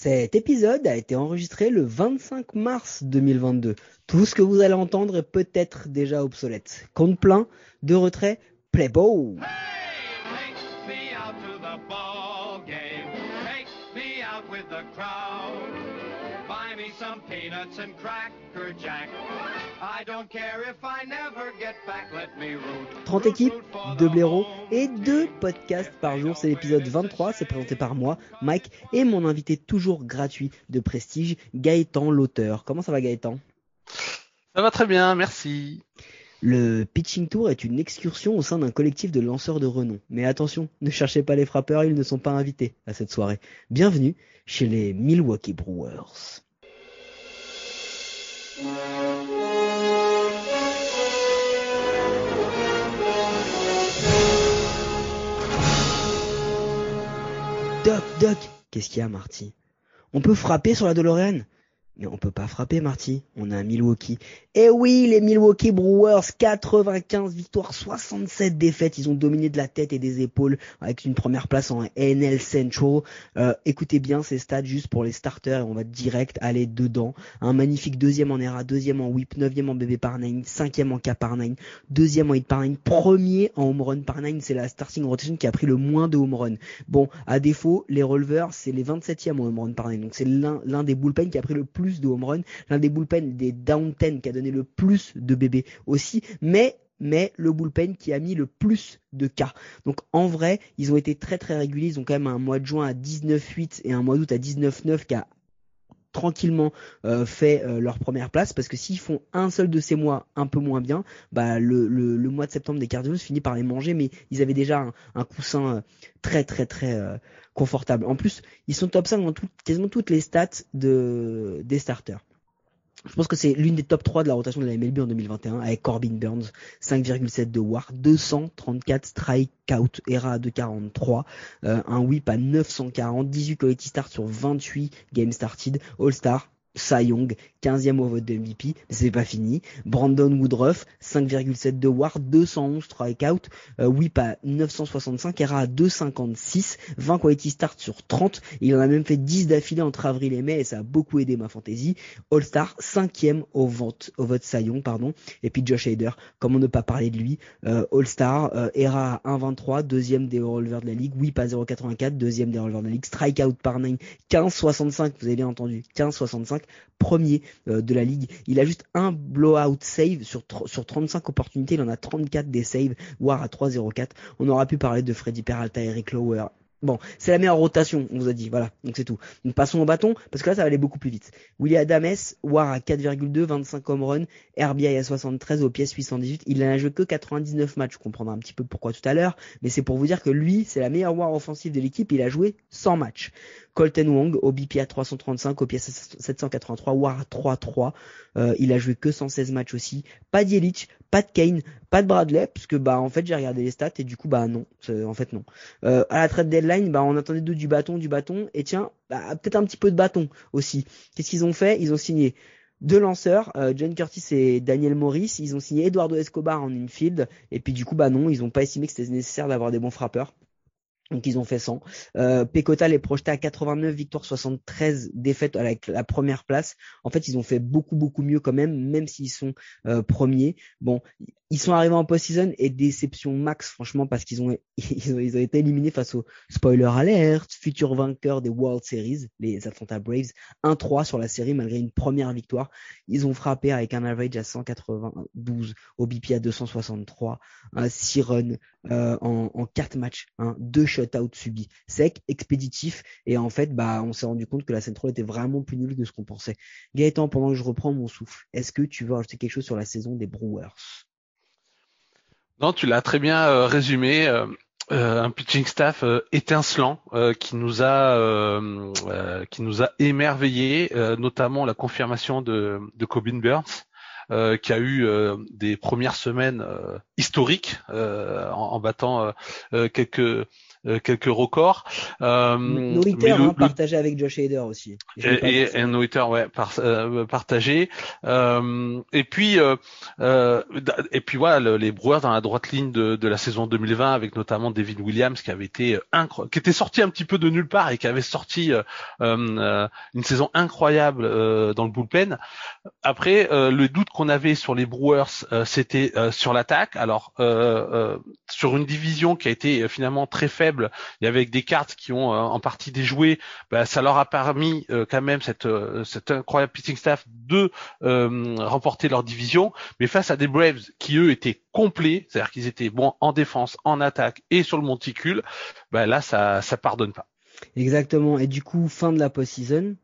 Cet épisode a été enregistré le 25 mars 2022. Tout ce que vous allez entendre est peut-être déjà obsolète. Compte plein, de retrait, play ball. Take me out to the ball game. Take me out with the crowd. Buy me some peanuts and cracker jack. I don't care if I never get back. Let me root. 30 équipes, 2 blaireaux et 2 podcasts par jour. C'est l'épisode 23, c'est présenté par moi, Mike, et mon invité toujours gratuit de prestige, Gaëtan l'auteur. Comment ça va Gaëtan? Ça va très bien, merci. Le Pitching Tour est une excursion au sein d'un collectif de lanceurs de renom. Mais attention, ne cherchez pas les frappeurs, ils ne sont pas invités à cette soirée. Bienvenue chez les Milwaukee Brewers. Doc, qu'est-ce qu'il y a, Marty? On peut frapper sur la DeLorean? On peut pas frapper, Marty. On est à Milwaukee. Eh oui, les Milwaukee Brewers, 95 victoires, 67 défaites. Ils ont dominé de la tête et des épaules avec une première place en NL Central. Euh, écoutez bien ces stats juste pour les starters on va direct aller dedans. Un magnifique deuxième en ERA, deuxième en whip, neuvième en BB par cinquième en K par deuxième en hit par premier en home run par nine. C'est la starting rotation qui a pris le moins de home run. Bon, à défaut, les releveurs, c'est les 27e en home run par. Donc c'est l'un des bullpen qui a pris le plus de home run, l'un des bullpen des down 10 qui a donné le plus de bébés aussi, mais mais le bullpen qui a mis le plus de cas. Donc en vrai, ils ont été très très réguliers, ils ont quand même un mois de juin à 19-8 et un mois d'août à 19-9 qui a tranquillement euh, fait euh, leur première place parce que s'ils font un seul de ces mois un peu moins bien, bah le, le, mois de septembre des Cardinals finit par les manger mais ils avaient déjà un, un coussin euh, très très très euh, confortable. En plus, ils sont top 5 dans tout, quasiment toutes les stats de des starters. Je pense que c'est l'une des top 3 de la rotation de la MLB en 2021 avec Corbin Burns, 5,7 de WAR, 234 strikeout, ERA de 43, euh, un whip à 940, 18 quality start sur 28 games started, All-Star, Cy Young, 15e au vote de MVP, mais c'est pas fini. Brandon Woodruff, 5,7 de WAR, 211 strikeout, euh, whip à 965, ERA à 256, 20 quality start sur 30. Il en a même fait 10 d'affilée entre avril et mai et ça a beaucoup aidé ma fantasy. All-Star, 5e au vote, au vote Cy Young, pardon. Et puis Josh Hader, comment ne pas parler de lui, euh, All-Star, ERA à 1,23, deuxième des releveurs de la ligue, whip à 0,84, deuxième des releveurs de la ligue, strikeout par 9, 15,65, vous avez bien entendu, 15,65, premier euh, de la ligue. Il a juste un blowout save sur, sur 35 opportunités, il en a 34 des saves, voire à 3,04. On aura pu parler de Freddy Peralta, Eric Lower, Bon, c'est la meilleure rotation, on vous a dit, voilà, donc c'est tout. Passons au bâton, parce que là ça va aller beaucoup plus vite. Willie Adames, War à 4,2, 25 home run, RBI à 73, au pièce 818, il n'a joué que 99 matchs, je comprendrai un petit peu pourquoi tout à l'heure, mais c'est pour vous dire que lui, c'est la meilleure War offensive de l'équipe, il a joué 100 matchs. Colton Wong, au BP à 335, au pièce 783, War à 3-3, euh, il a joué que 116 matchs aussi. Pas d'Yelich, pas de Kane, pas de Bradley, parce que bah en fait j'ai regardé les stats et du coup bah non, en fait non. Euh, à la trade bah on attendait du bâton, du bâton, et tiens, bah, peut-être un petit peu de bâton aussi. Qu'est-ce qu'ils ont fait? Ils ont signé deux lanceurs, euh, John Curtis et Daniel Morris. Ils ont signé Eduardo Escobar en infield, et puis du coup bah non, ils ont pas estimé que c'était nécessaire d'avoir des bons frappeurs. Donc ils ont fait 100. Euh, Pecota les projeté à 89 victoires, 73 défaites avec la première place. En fait, ils ont fait beaucoup beaucoup mieux quand même, même s'ils sont euh, premiers. Bon, ils sont arrivés en post-season et déception max franchement parce qu'ils ont, ils ont ils ont été éliminés face au spoiler alert, futur vainqueur des World Series, les Atlanta Braves, 1-3 sur la série malgré une première victoire. Ils ont frappé avec un average à 192, au BP à 263, un 6 runs euh, en, en 4 matchs, hein, deux shutouts subis, sec, expéditif et en fait bah on s'est rendu compte que la Central était vraiment plus nulle que ce qu'on pensait. Gaëtan, pendant que je reprends mon souffle, est-ce que tu veux ajouter quelque chose sur la saison des Brewers? Non, tu l'as très bien euh, résumé. Euh, euh, un pitching staff étincelant qui nous a qui nous a émerveillé, notamment la confirmation de, de Burns. qui a eu des premières semaines historiques en, battant quelques quelques records. Euh, no hitter, hein, partagé avec Josh Hader aussi. Et, un no hitter, ouais, partagé. et puis et puis voilà, les Brewers dans la droite ligne de, de la saison 2020 avec notamment David Williams qui avait été incroyable, qui était sorti un petit peu de nulle part et qui avait sorti une saison incroyable dans le bullpen. Après, le doute qu'on avait sur les Brewers, c'était sur l'attaque. Alors sur une division qui a été euh, finalement très faible et avec des cartes qui ont euh, en partie déjoué, bah, ça leur a permis euh, quand même cette, cette incroyable pitching staff de remporter leur division. Mais face à des Braves qui eux étaient complets, c'est-à-dire qu'ils étaient bons en défense, en attaque et sur le monticule, bah, là ça ça pardonne pas. Exactement. Et du coup, fin de la post-season,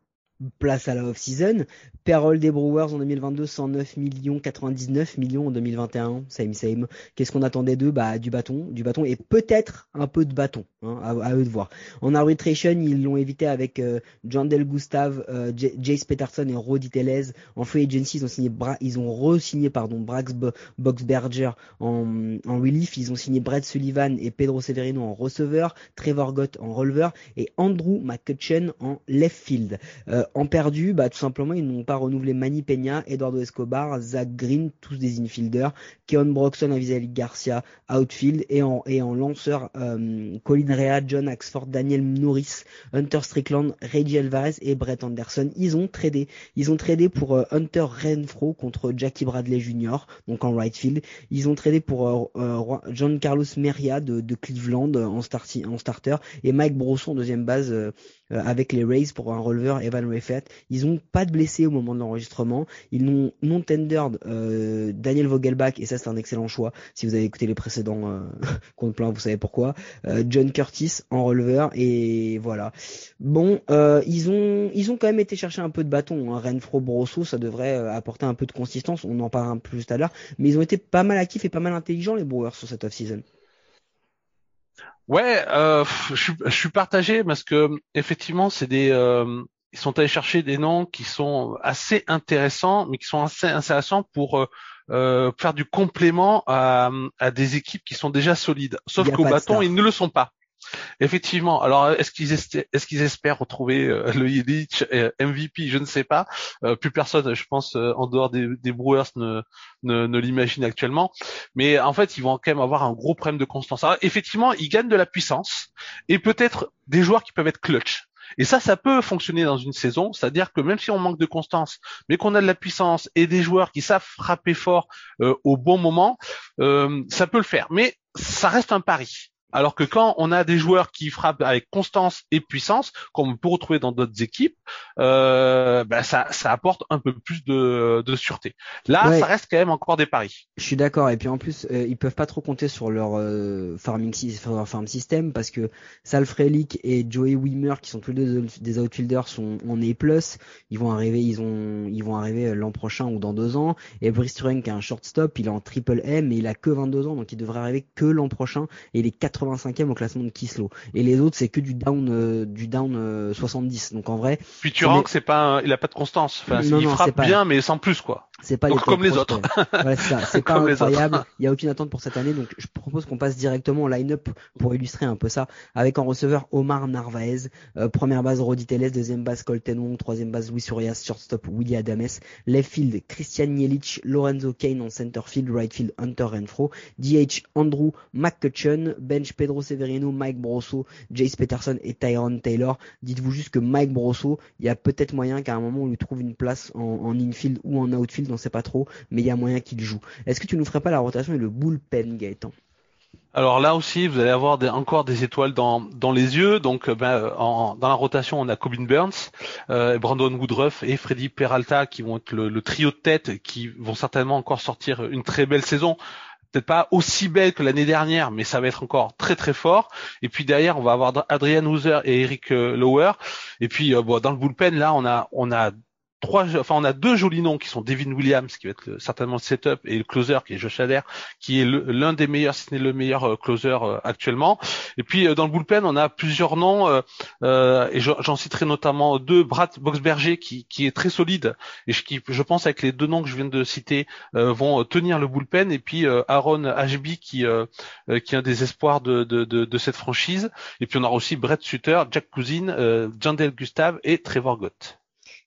place à la off-season. Payroll des Brewers en 2022, 109 millions, 99 millions en 2021, same same. Qu'est-ce qu'on attendait d'eux? Bah du bâton, du bâton et peut-être un peu de bâton, hein, à, eux de voir. En arbitration, ils l'ont évité avec euh, John Del Gustav, euh, Jace Peterson et Roddy Tellez. En free agency, ils ont signé, re-signé pardon Brax Boxberger en, en relief. Ils ont signé Brett Sullivan et Pedro Severino en receveur, Trevor Gott en releveur et Andrew McCutcheon en left field. Euh, en perdu, bah tout simplement ils n'ont pas renouvelé Manny Peña, Eduardo Escobar, Zach Green, tous des infielders, Keon Broxton, Avisali Garcia, outfield et en et lanceur euh, Colin Rea, John Axford, Daniel Norris, Hunter Strickland, Reggie Alvarez et Brett Anderson. Ils ont tradé, ils ont tradé pour euh, Hunter Renfro contre Jackie Bradley Jr. donc en right field. Ils ont tradé pour euh, John Carlos Meria de, Cleveland en, starter et Mike Brosson deuxième base avec les Rays pour un releveur Evan fait. Ils ont pas de blessés au moment de l'enregistrement. Ils n'ont non tendered euh, Daniel Vogelbach et ça c'est un excellent choix. Si vous avez écouté les précédents euh, compte plein, vous savez pourquoi. Euh, John Curtis en releveur et voilà. Bon, euh, ils ont ils ont quand même été chercher un peu de bâton. Hein. Renfro Brosso, ça devrait apporter un peu de consistance. On en parlera plus tout à l'heure, mais ils ont été pas mal actifs et pas mal intelligents les Brewers sur cette off-season. Ouais, je, suis, partagé parce que effectivement, c'est des, ils sont allés chercher des noms qui sont assez intéressants, mais qui sont assez intéressants pour euh, euh faire du complément à, à, des équipes qui sont déjà solides. Sauf qu'au bâton, ils ne le sont pas. Effectivement. Alors, est-ce qu'ils est-ce qu'ils espèrent retrouver euh, le Yelich MVP Je ne sais pas. Euh, plus personne, je pense, en dehors des, des Brewers ne ne, ne l'imagine actuellement. Mais en fait, ils vont quand même avoir un gros problème de constance. Alors, effectivement, ils gagnent de la puissance et peut-être des joueurs qui peuvent être clutch. Et ça, ça peut fonctionner dans une saison, c'est-à-dire que même si on manque de constance, mais qu'on a de la puissance et des joueurs qui savent frapper fort euh, au bon moment, euh, ça peut le faire. Mais ça reste un pari. Alors que quand on a des joueurs qui frappent avec constance et puissance, comme on peut retrouver dans d'autres équipes, euh, ben ça, ça apporte un peu plus de, de sûreté. Là, ça reste quand même encore des paris. Je suis d'accord. Et puis en plus, euh, ils peuvent pas trop compter sur leur euh, farming leur farm system parce que Sal Frelick et Joey Wimmer, qui sont tous les deux des outfielders, sont en A+. Ils vont arriver, ils ont, ils vont arriver euh, l'an prochain ou dans deux ans. Et Brice Turing, qui a un shortstop, il est en triple M, mais il a que 22 ans, donc il devrait arriver que l'an prochain. Et il est 80 85e au classement de Kislo. Et les autres, c'est que du down, euh, du down 70. Euh, Donc en vrai. Puis tu que c'est pas, il a pas de constance. Enfin, il frappe bien, mais sans plus quoi. C'est pas comme les autres. ouais, c'est ça. C'est pas incroyable. Il y a aucune attente pour cette année, donc je propose qu'on passe directement au line-up pour illustrer un peu ça. Avec en receveur Omar Narvaez, euh, première base Rodi Teles, deuxième base Colton Wong, troisième base Luis Urias, shortstop Willy Adames, left field Christian Jelic, Lorenzo Kane en center field, right field Hunter Renfro, DH Andrew McCutcheon, bench Pedro Severino, Mike Brosso, Jace Peterson et Tyron Taylor. Dites-vous juste que Mike Brosso, il y a peut-être moyen qu'à un moment on lui trouve une place en, en infield ou en outfield, on sait pas trop, mais il y a moyen qu'il joue. Est-ce que tu nous ferais pas la rotation et le bullpen, Gaëtan? Alors là aussi, vous allez avoir encore des étoiles dans, les yeux. Donc, euh, ben, dans la rotation, on a Corbin Burns, euh, Brandon Woodruff et Freddy Peralta qui vont être le, trio de tête, qui vont certainement encore sortir une très belle saison peut-être pas aussi belle que l'année dernière, mais ça va être encore très très fort. Et puis derrière, on va avoir Adrian Hooser et Eric euh, Lower. Et puis dans le bullpen, là, on a enfin on a deux jolis noms qui sont Devin Williams qui va être certainement le setup et le closer qui est Josh Hader qui est l'un des meilleurs, si ce n'est le meilleur euh, closer euh, actuellement. Et puis dans le bullpen on a plusieurs noms et j'en citerai notamment deux, Brad Boxberger qui, qui est très solide et qui je pense avec les deux noms que je viens de citer vont tenir le bullpen et puis Aaron Ashby qui qui est un des espoirs de, de, de, de, cette franchise et puis on aura aussi Brett Sutter, Jack Cousin, Jandel Gustav et Trevor Gott.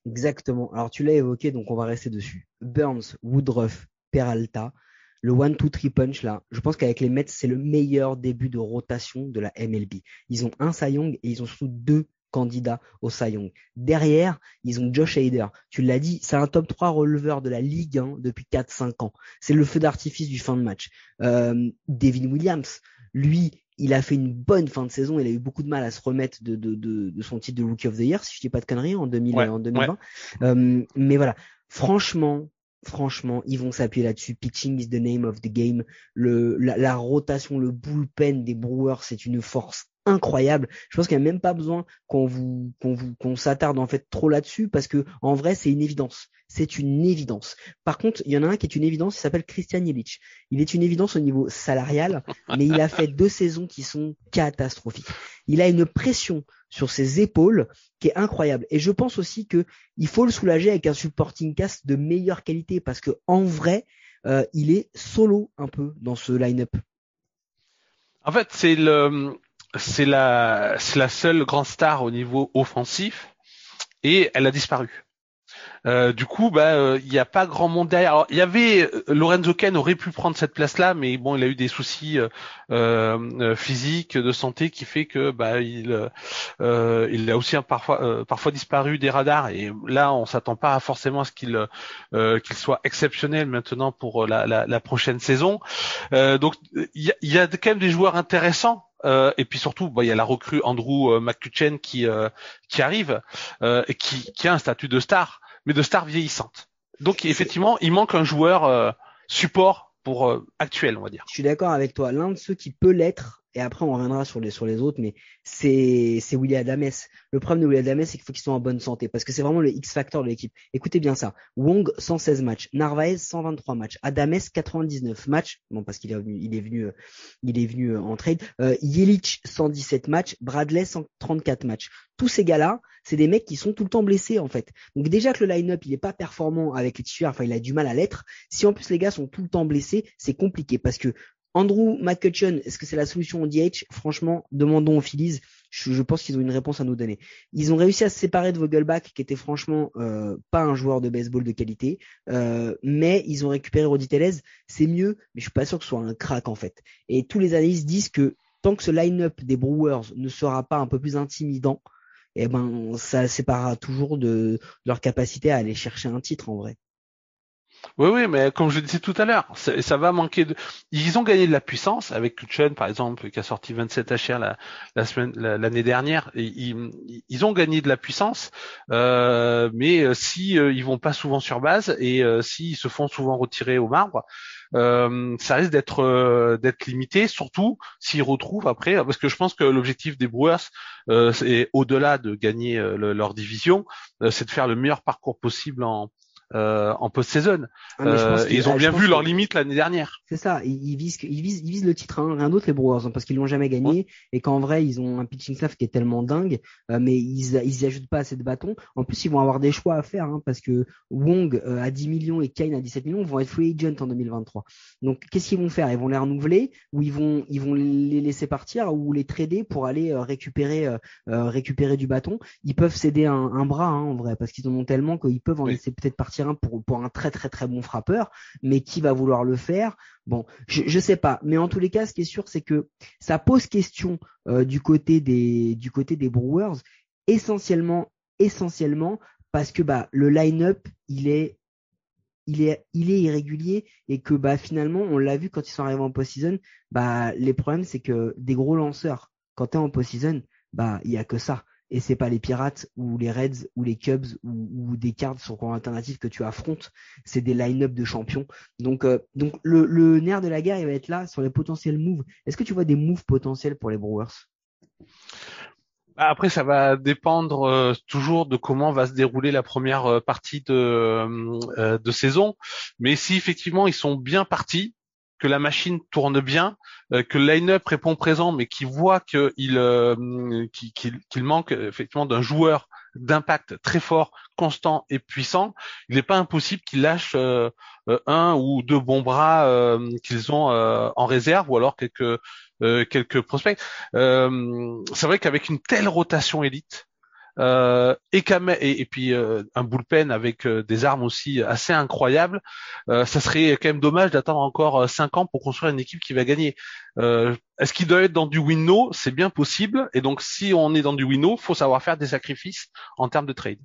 Exactement. Alors tu l'as évoqué, donc on va rester dessus. Burns, Woodruff, Peralta, le one-two-three punch là, je pense qu'avec les Mets, c'est le meilleur début de rotation de la MLB. Ils ont un Cy Young et ils ont surtout deux candidats au Cy Young. Derrière, ils ont Josh Hader. Tu l'as dit, c'est un top 3 releveur de la Ligue 1 depuis 4-5 ans. C'est le feu d'artifice du fin de match. Euh, Devin Williams, lui, il a fait une bonne fin de saison. Il a eu beaucoup de mal à se remettre de, de, de, de son titre de Rookie of the Year, si je dis pas de conneries, en, 2000, en 2020. Euh, mais voilà, franchement, franchement, ils vont s'appuyer là-dessus. Pitching is the name of the game. Le, la, la rotation, le bullpen des Brewers, c'est une force incroyable. Je pense qu'il n'y a même pas besoin qu'on vous qu'on vous qu'on s'attarde en fait trop là-dessus parce que en vrai c'est une évidence. C'est une évidence. Par contre, il y en a un qui est une évidence, il s'appelle Christian Yelich. Il est une évidence au niveau salarial, mais il a fait deux saisons qui sont catastrophiques. Il a une pression sur ses épaules qui est incroyable. Et je pense aussi que il faut le soulager avec un supporting cast de meilleure qualité parce que en vrai, euh, il est solo un peu dans ce line-up. En fait, c'est le c'est la, c'est la seule grande star au niveau offensif et elle a disparu. Euh, du coup, bah, euh, il n'y a pas grand monde derrière. Alors, il y avait euh, Lorenzo Ken aurait pu prendre cette place-là, mais bon, il a eu des soucis physiques, de santé, qui fait que bah, il, il a aussi parfois, parfois disparu des radars. Et là, on s'attend pas forcément à ce qu'il, qu'il soit exceptionnel maintenant pour la, la, la prochaine saison. donc, il y a, y a quand même des joueurs intéressants euh, et puis surtout, bah, il y a la recrue Andrew euh, McCutcheon qui euh, qui arrive et qui, qui a un statut de star, mais de star vieillissante. Donc effectivement, il manque un joueur support pour actuel, on va dire. Je suis d'accord avec toi. L'un de ceux qui peut l'être, et après on reviendra sur les autres, mais c'est c'est William Adames. Le problème de William Adames, c'est qu'il faut qu'il soit en bonne santé parce que c'est vraiment le X factor de l'équipe. Écoutez bien ça. Wong 116 matchs, Narvaez 123 matchs, Adames 99 matchs. Bon parce qu'il est venu il est venu euh, il est venu euh, en trade. Euh, Yelich 117 matchs, Bradley 134 matchs. Tous ces gars-là, c'est des mecs qui sont tout le temps blessés en fait. Donc déjà que le line-up il est pas performant avec les titulaires, enfin il a du mal à l'être. Si en plus les gars sont tout le temps blessés, c'est compliqué parce que Andrew McCutcheon, est-ce que c'est la solution au DH Franchement, demandons aux Phillies. Je, pense qu'ils ont une réponse à nous donner. Ils ont réussi à se séparer de Vogelbach, qui était franchement euh, pas un joueur de baseball de qualité, euh, mais ils ont récupéré Rodi Tellez. C'est mieux, mais je suis pas sûr que ce soit un crack en fait. Et tous les analystes disent que tant que ce line-up des Brewers ne sera pas un peu plus intimidant, eh ben ça séparera toujours de leur capacité à aller chercher un titre en vrai. Oui, oui, mais comme je disais tout à l'heure, ça, va manquer de. Ils ont gagné de la puissance avec Kutchen, par exemple, qui a sorti 27 HR la, semaine, l'année dernière. ils, ont gagné de la puissance, euh, mais euh, si euh, ils vont pas souvent sur base et euh, s'ils se font souvent retirer au marbre, euh, ça risque d'être d'être limité, surtout s'ils retrouvent après, parce que je pense que l'objectif des Brewers, c'est au-delà de gagner leur division, c'est de faire le meilleur parcours possible en euh, en post-saison. Ah, euh, ils ont bien vu leurs limites l'année dernière. C'est ça, ils, visent, ils visent, ils visent le titre, hein, rien d'autre les Brewers, hein, parce qu'ils l'ont jamais gagné et qu'en vrai ils ont un pitching staff qui est tellement dingue, euh, mais ils, ils y ajoutent pas assez de bâtons. En plus ils vont avoir des choix à faire, hein, parce que Wong à 10 millions et Kane à 17 millions vont être free agent en 2023. Donc qu'est-ce qu'ils vont faire? Ils vont les renouveler ou ils vont, ils vont les laisser partir ou les trader pour aller récupérer, récupérer du bâton? Ils peuvent céder un, un bras en vrai, parce qu'ils en ont tellement qu'ils peuvent en laisser peut-être partir pour, pour un très très très bon frappeur, mais qui va vouloir le faire? Bon, je, je sais pas, mais en tous les cas, ce qui est sûr, c'est que ça pose question euh, du côté des du côté des Brewers, essentiellement essentiellement parce que bah le line-up il est il est il est irrégulier et que bah finalement on l'a vu quand ils sont arrivés en post-season, bah les problèmes c'est que des gros lanceurs quand tu es en post-season, bah il y a que ça et c'est pas les Pirates ou les Reds ou les Cubs ou, des cartes sur cours alternatif que tu affrontes, c'est des line-up de champions. Donc, euh, donc le, le, nerf de la guerre, il va être là sur les potentiels moves. Est-ce que tu vois des moves potentiels pour les Brewers? Après, ça va dépendre euh, toujours de comment va se dérouler la première euh, partie de, euh, de saison. Mais si effectivement ils sont bien partis, que la machine tourne bien, que le line-up répond présent, mais qui voit qu'il qu'il manque effectivement d'un joueur d'impact très fort, constant et puissant, il n'est pas impossible qu'ils lâchent un ou deux bons bras qu'ils ont en réserve, ou alors quelques euh, quelques prospects. Euh, c'est vrai qu'avec une telle rotation élite, euh, et, puis euh, un bullpen avec des armes aussi assez incroyables, ça serait quand même dommage d'attendre encore cinq ans pour construire une équipe qui va gagner. Est-ce qu'il doit être dans du win-no C'est bien possible. Et donc si on est dans du win-no, faut savoir faire des sacrifices en termes de trade.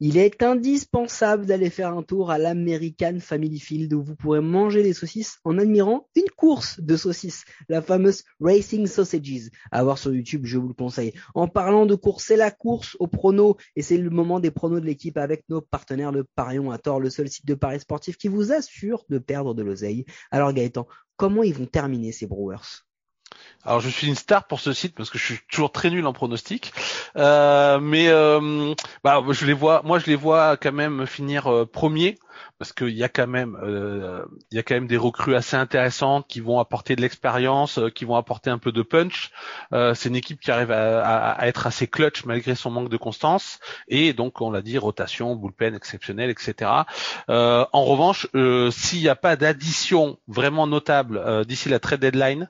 Il est indispensable d'aller faire un tour à l'American Family Field où vous pourrez manger des saucisses en admirant une course de saucisses, la fameuse Racing Sausages. À voir sur YouTube, je vous le conseille. En parlant de course, c'est la course au prono et c'est le moment des pronos de l'équipe avec nos partenaires de Parion à tort, le seul site de paris sportif qui vous assure de perdre de l'oseille. Alors Gaëtan, comment ils vont terminer ces Brewers? Alors je suis une star pour ce site parce que je suis toujours très nul en pronostic, euh, mais euh, bah, je les vois, moi je les vois quand même finir euh, premier parce qu'il y a quand même il y a quand même des recrues assez intéressantes qui vont apporter de l'expérience, qui vont apporter un peu de punch. C'est une équipe qui arrive à, être assez clutch malgré son manque de constance et donc on l'a dit rotation, bullpen exceptionnel, etc. En revanche, s'il n'y a pas d'addition vraiment notable d'ici la trade deadline,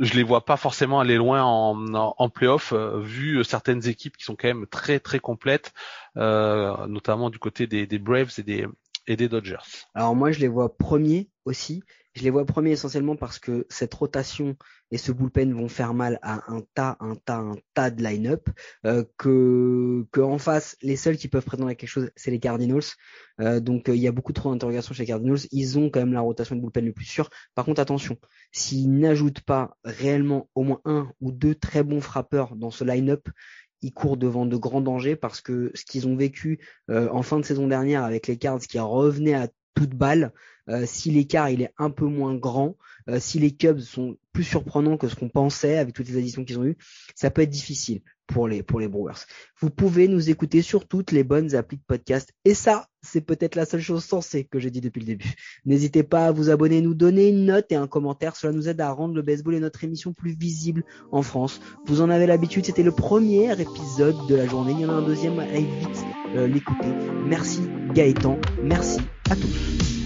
je les vois pas forcément aller loin en, en, playoff vu certaines équipes qui sont quand même très très complètes. Euh, notamment du côté des, des, Braves et des, et des Dodgers. Alors moi, je les vois premiers aussi. Je les vois premiers essentiellement parce que cette rotation et ce bullpen vont faire mal à un tas, un tas, un tas de line-up. Euh, que, que en face, les seuls qui peuvent prétendre à quelque chose, c'est les Cardinals. Euh, donc euh, il y a beaucoup trop d'interrogations chez les Cardinals. Ils ont quand même la rotation de bullpen le plus sûr. Par contre, attention, s'ils n'ajoutent pas réellement au moins un ou deux très bons frappeurs dans ce line-up, ils courent devant de grands dangers parce que ce qu'ils ont vécu euh, en fin de saison dernière avec les Cards qui revenaient à toute balle, euh, si l'écart il est un peu moins grand, euh, si les Cubs sont plus surprenants que ce qu'on pensait avec toutes les additions qu'ils ont eues, ça peut être difficile pour les pour les Brewers. Vous pouvez nous écouter sur toutes les bonnes applis de podcast et ça, c'est peut-être la seule chose sensée que j'ai dit depuis le début. N'hésitez pas à vous abonner, nous donner une note et un commentaire, cela nous aide à rendre le baseball et notre émission plus visible en France. Vous en avez l'habitude, c'était le premier épisode de la journée, il y en a un deuxième, allez vite euh, l'écouter. Merci Gaëtan, merci à tous.